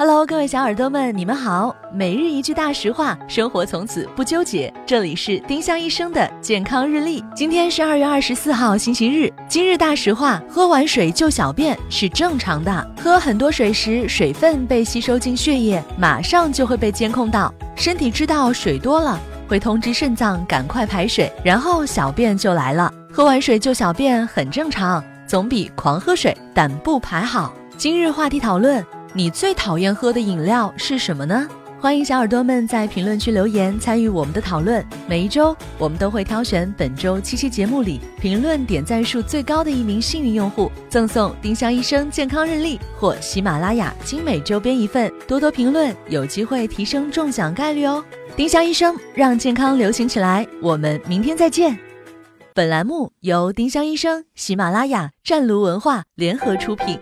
Hello，各位小耳朵们，你们好。每日一句大实话，生活从此不纠结。这里是丁香医生的健康日历。今天是二月二十四号，星期日。今日大实话：喝完水就小便是正常的。喝很多水时，水分被吸收进血液，马上就会被监控到。身体知道水多了，会通知肾脏赶快排水，然后小便就来了。喝完水就小便很正常，总比狂喝水但不排好。今日话题讨论。你最讨厌喝的饮料是什么呢？欢迎小耳朵们在评论区留言参与我们的讨论。每一周我们都会挑选本周七期节目里评论点赞数最高的一名幸运用户，赠送丁香医生健康日历或喜马拉雅精美周边一份。多多评论，有机会提升中奖概率哦！丁香医生让健康流行起来，我们明天再见。本栏目由丁香医生、喜马拉雅、湛庐文化联合出品。